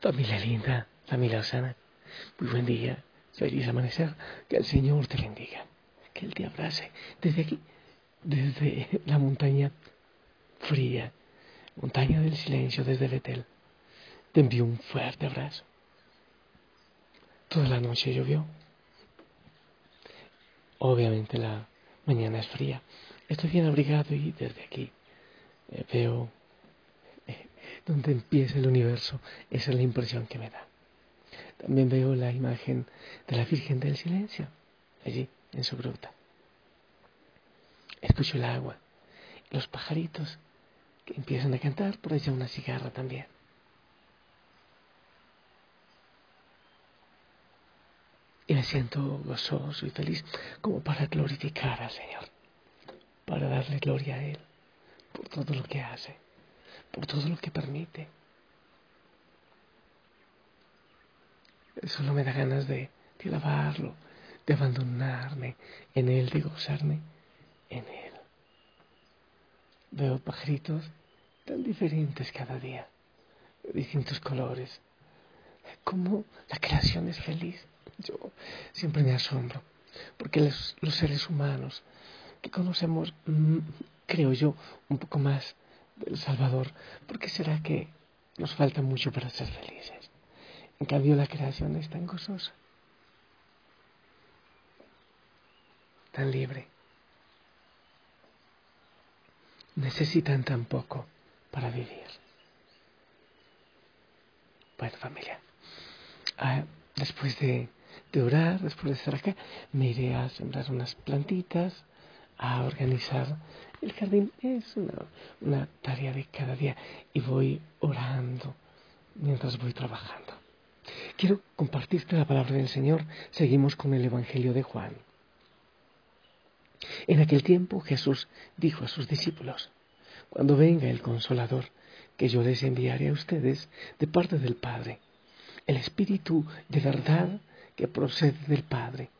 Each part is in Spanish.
Familia linda, familia Osana, muy buen día, feliz amanecer, que el Señor te bendiga, que Él te abrace desde aquí, desde la montaña fría, montaña del silencio, desde Betel. Te envío un fuerte abrazo. Toda la noche llovió. Obviamente la mañana es fría. Estoy bien abrigado y desde aquí eh, veo donde empieza el universo. Esa es la impresión que me da. También veo la imagen de la Virgen del Silencio, allí, en su gruta. Escucho el agua, los pajaritos que empiezan a cantar, por allá una cigarra también. Y me siento gozoso y feliz como para glorificar al Señor, para darle gloria a Él por todo lo que hace por todo lo que permite. Solo me da ganas de, alabarlo, de abandonarme en Él, de gozarme en Él. Veo pajaritos tan diferentes cada día, de distintos colores. Como la creación es feliz. Yo siempre me asombro, porque los, los seres humanos que conocemos, mm, creo yo, un poco más del Salvador, ¿por qué será que nos falta mucho para ser felices? En cambio, la creación es tan gozosa, tan libre. Necesitan tan poco para vivir. Bueno, familia, ah, después de, de orar, después de estar acá, me iré a sembrar unas plantitas, a organizar el jardín. Es una, tarea de cada día y voy orando mientras voy trabajando. Quiero compartirte la palabra del Señor. Seguimos con el Evangelio de Juan. En aquel tiempo Jesús dijo a sus discípulos, Cuando venga el consolador, que yo les enviaré a ustedes de parte del Padre, el Espíritu de verdad que procede del Padre,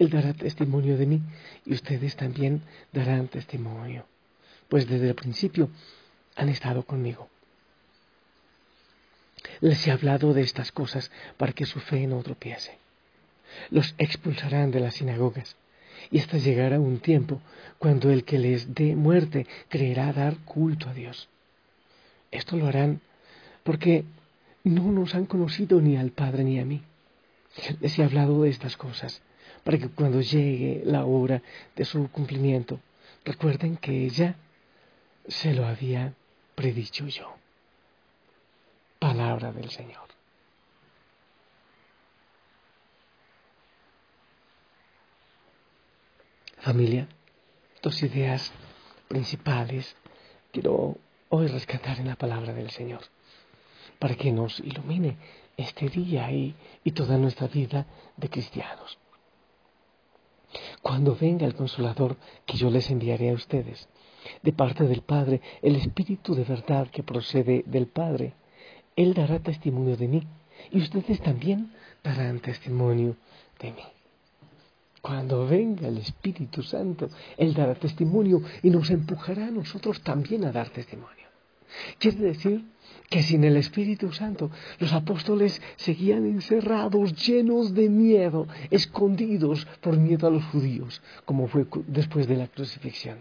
él dará testimonio de mí y ustedes también darán testimonio, pues desde el principio han estado conmigo. Les he hablado de estas cosas para que su fe no tropiece. Los expulsarán de las sinagogas y hasta llegará un tiempo cuando el que les dé muerte creerá dar culto a Dios. Esto lo harán porque no nos han conocido ni al Padre ni a mí. Les he hablado de estas cosas para que cuando llegue la hora de su cumplimiento, recuerden que ya se lo había predicho yo. Palabra del Señor. Familia, dos ideas principales quiero hoy rescatar en la palabra del Señor, para que nos ilumine este día y, y toda nuestra vida de cristianos cuando venga el consolador que yo les enviaré a ustedes, de parte del Padre, el Espíritu de verdad que procede del Padre, Él dará testimonio de mí y ustedes también darán testimonio de mí. Cuando venga el Espíritu Santo, Él dará testimonio y nos empujará a nosotros también a dar testimonio. Quiere decir que sin el Espíritu Santo los apóstoles seguían encerrados, llenos de miedo, escondidos por miedo a los judíos, como fue después de la crucifixión.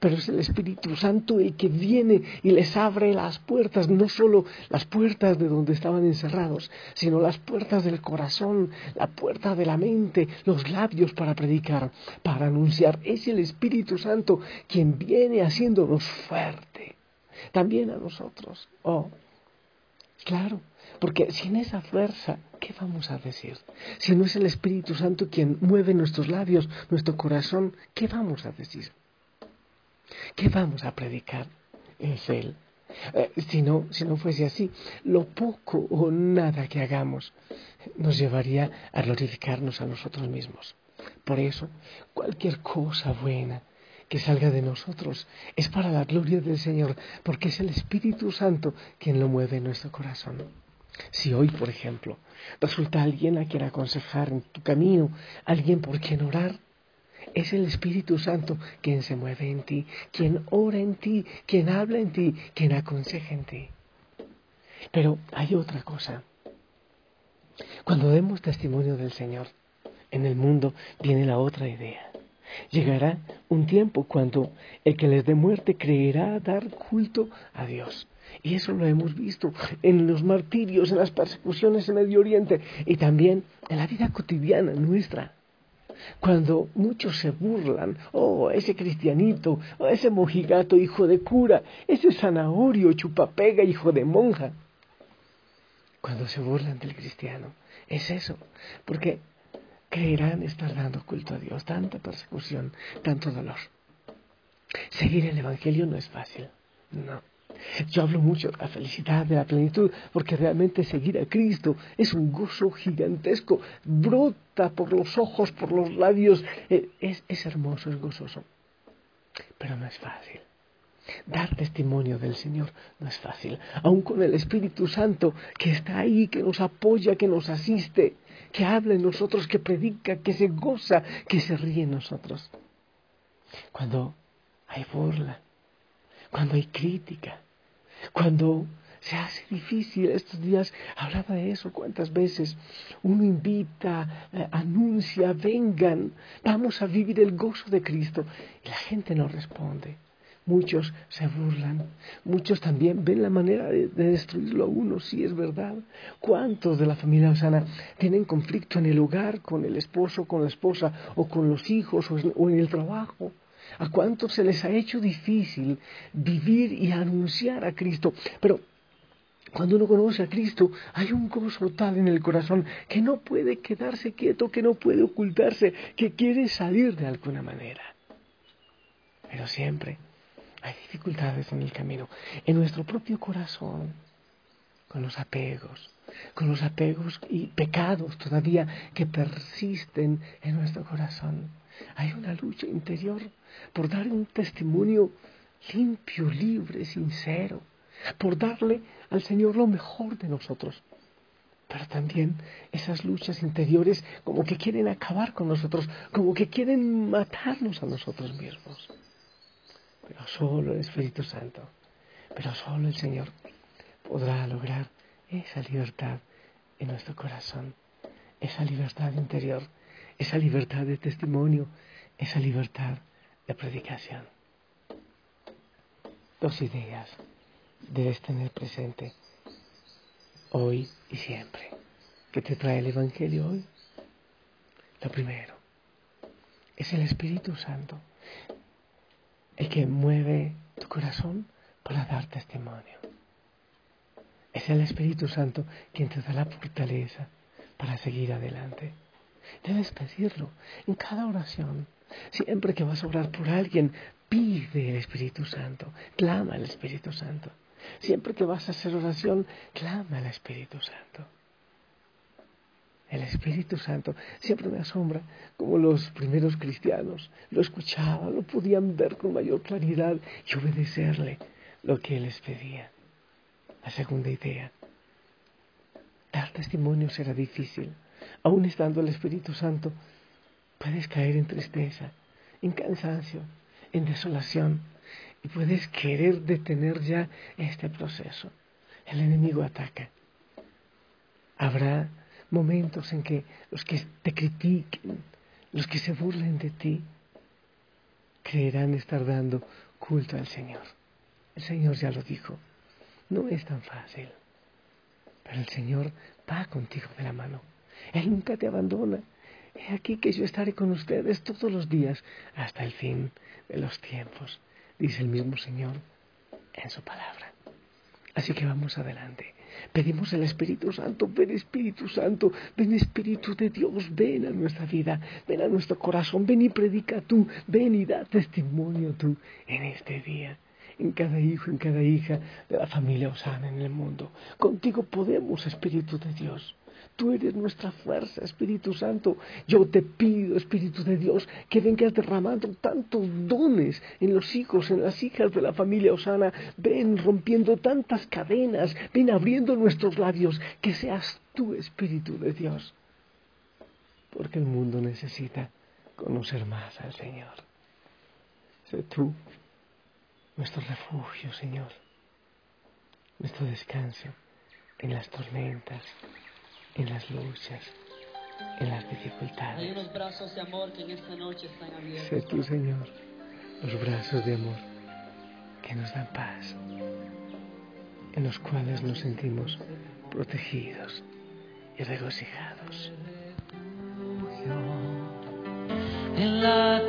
Pero es el Espíritu Santo el que viene y les abre las puertas, no solo las puertas de donde estaban encerrados, sino las puertas del corazón, la puerta de la mente, los labios para predicar, para anunciar. Es el Espíritu Santo quien viene haciéndonos fuerte también a nosotros. Oh, claro, porque sin esa fuerza, ¿qué vamos a decir? Si no es el Espíritu Santo quien mueve nuestros labios, nuestro corazón, ¿qué vamos a decir? ¿Qué vamos a predicar? Es Él. Eh, si, no, si no fuese así, lo poco o nada que hagamos nos llevaría a glorificarnos a nosotros mismos. Por eso, cualquier cosa buena, que salga de nosotros es para la gloria del Señor, porque es el Espíritu Santo quien lo mueve en nuestro corazón. Si hoy, por ejemplo, resulta alguien a quien aconsejar en tu camino, alguien por quien orar, es el Espíritu Santo quien se mueve en ti, quien ora en ti, quien habla en ti, quien aconseja en ti. Pero hay otra cosa Cuando demos testimonio del Señor en el mundo, viene la otra idea. Llegará un tiempo cuando el que les dé muerte creerá dar culto a Dios. Y eso lo hemos visto en los martirios, en las persecuciones en Medio Oriente y también en la vida cotidiana nuestra. Cuando muchos se burlan, oh, ese cristianito, oh, ese mojigato hijo de cura, ese zanahorio chupapega hijo de monja. Cuando se burlan del cristiano, es eso, porque creerán estar dando culto a Dios, tanta persecución, tanto dolor. Seguir el Evangelio no es fácil, no. Yo hablo mucho de la felicidad, de la plenitud, porque realmente seguir a Cristo es un gozo gigantesco, brota por los ojos, por los labios, eh, es, es hermoso, es gozoso, pero no es fácil. Dar testimonio del Señor no es fácil, aun con el Espíritu Santo que está ahí, que nos apoya, que nos asiste, que habla en nosotros, que predica, que se goza, que se ríe en nosotros. Cuando hay burla, cuando hay crítica, cuando se hace difícil. Estos días hablaba de eso cuántas veces. Uno invita, eh, anuncia, vengan, vamos a vivir el gozo de Cristo. Y la gente no responde. Muchos se burlan, muchos también ven la manera de, destruirlo a uno, sí es verdad. ¿Cuántos de la familia Osana tienen conflicto en el hogar con el esposo, con la esposa, o con los hijos, o en el trabajo? ¿A cuántos se les ha hecho difícil vivir y anunciar a Cristo? Pero cuando uno conoce a Cristo, hay un gozo tal en el corazón que no puede quedarse quieto, que no puede ocultarse, que quiere salir de alguna manera. Pero siempre hay dificultades en el camino, en nuestro propio corazón, con los apegos, con los apegos y pecados todavía que persisten en nuestro corazón. Hay una lucha interior por dar un testimonio limpio, libre, sincero, por darle al Señor lo mejor de nosotros. Pero también esas luchas interiores como que quieren acabar con nosotros, como que quieren matarnos a nosotros mismos. Pero solo el Espíritu Santo, pero solo el Señor podrá lograr esa libertad en nuestro corazón, esa libertad interior esa libertad de testimonio, esa libertad de predicación. Dos ideas debes tener presente hoy y siempre. ¿Qué te trae el Evangelio hoy? Lo primero es el Espíritu Santo, el que mueve tu corazón para dar testimonio. Es el Espíritu Santo quien te da la fortaleza para seguir adelante. Debes pedirlo en cada oración. Siempre que vas a orar por alguien, pide el Espíritu Santo, clama al Espíritu Santo. Siempre que vas a hacer oración, clama al Espíritu Santo. El Espíritu Santo siempre me asombra como los primeros cristianos lo escuchaban, lo podían ver con mayor claridad y obedecerle lo que Él les pedía. La segunda idea, dar testimonio será difícil aún estando el Espíritu Santo, puedes caer en tristeza, en cansancio, en desolación y puedes querer detener ya este proceso. El enemigo ataca. Habrá momentos en que los que te critiquen, los que se burlen de ti, creerán estar dando culto al Señor. El Señor ya lo dijo. No es tan fácil. Pero el Señor va contigo de la mano. Él nunca te abandona. He aquí que yo estaré con ustedes todos los días hasta el fin de los tiempos, dice el mismo Señor en su palabra. Así que vamos adelante. Pedimos el Espíritu Santo, ven Espíritu Santo, ven Espíritu de Dios, ven a nuestra vida, ven a nuestro corazón, ven y predica tú, ven y da testimonio tú en este día en cada hijo, en cada hija de la familia Osana en el mundo. Contigo podemos, Espíritu de Dios. Tú eres nuestra fuerza, Espíritu Santo. Yo te pido, Espíritu de Dios, que vengas derramando tantos dones en los hijos, en las hijas de la familia Osana. Ven rompiendo tantas cadenas, ven abriendo nuestros labios, que seas tú, Espíritu de Dios. Porque el mundo necesita conocer más al Señor. Sé tú nuestro refugio, Señor, nuestro descanso en las tormentas en las luchas, en las dificultades. Hay unos brazos de amor que en esta noche están abiertos. Sé tú, Señor, los brazos de amor que nos dan paz, en los cuales nos sentimos protegidos y regocijados. En la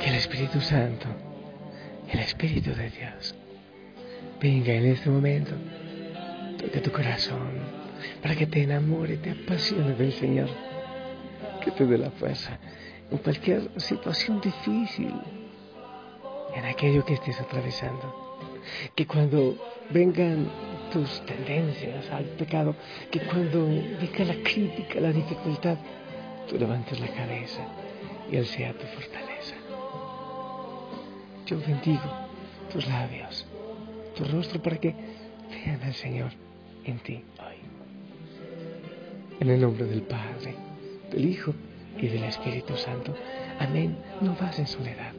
que el Espíritu Santo, el Espíritu de Dios, venga en este momento, toque tu corazón, para que te enamore, te apasione del Señor, que te dé la fuerza en cualquier situación difícil, en aquello que estés atravesando. Que cuando vengan tus tendencias al pecado, que cuando venga la crítica, la dificultad, tú levantes la cabeza y Él sea tu fortaleza. Yo bendigo tus labios, tu rostro para que vean al Señor en ti hoy. En el nombre del Padre, del Hijo y del Espíritu Santo. Amén. No vas en soledad.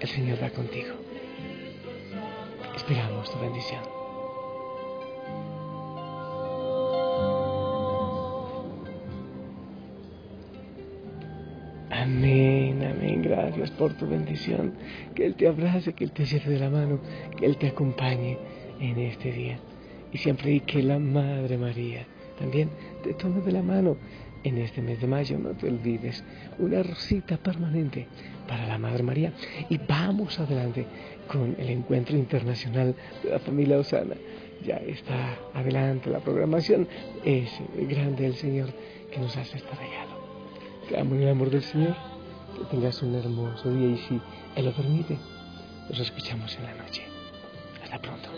El Señor va contigo. Esperamos tu bendición. Gracias por tu bendición. Que Él te abrace, que Él te lleve de la mano, que Él te acompañe en este día. Y siempre y que la Madre María también te tome de la mano en este mes de mayo. No te olvides, una rosita permanente para la Madre María. Y vamos adelante con el encuentro internacional de la familia Osana. Ya está adelante la programación. Es grande el Señor que nos hace este regalo. Te amo en el amor del Señor. Que tengas un hermoso día y si Él lo permite, nos escuchamos en la noche. Hasta pronto.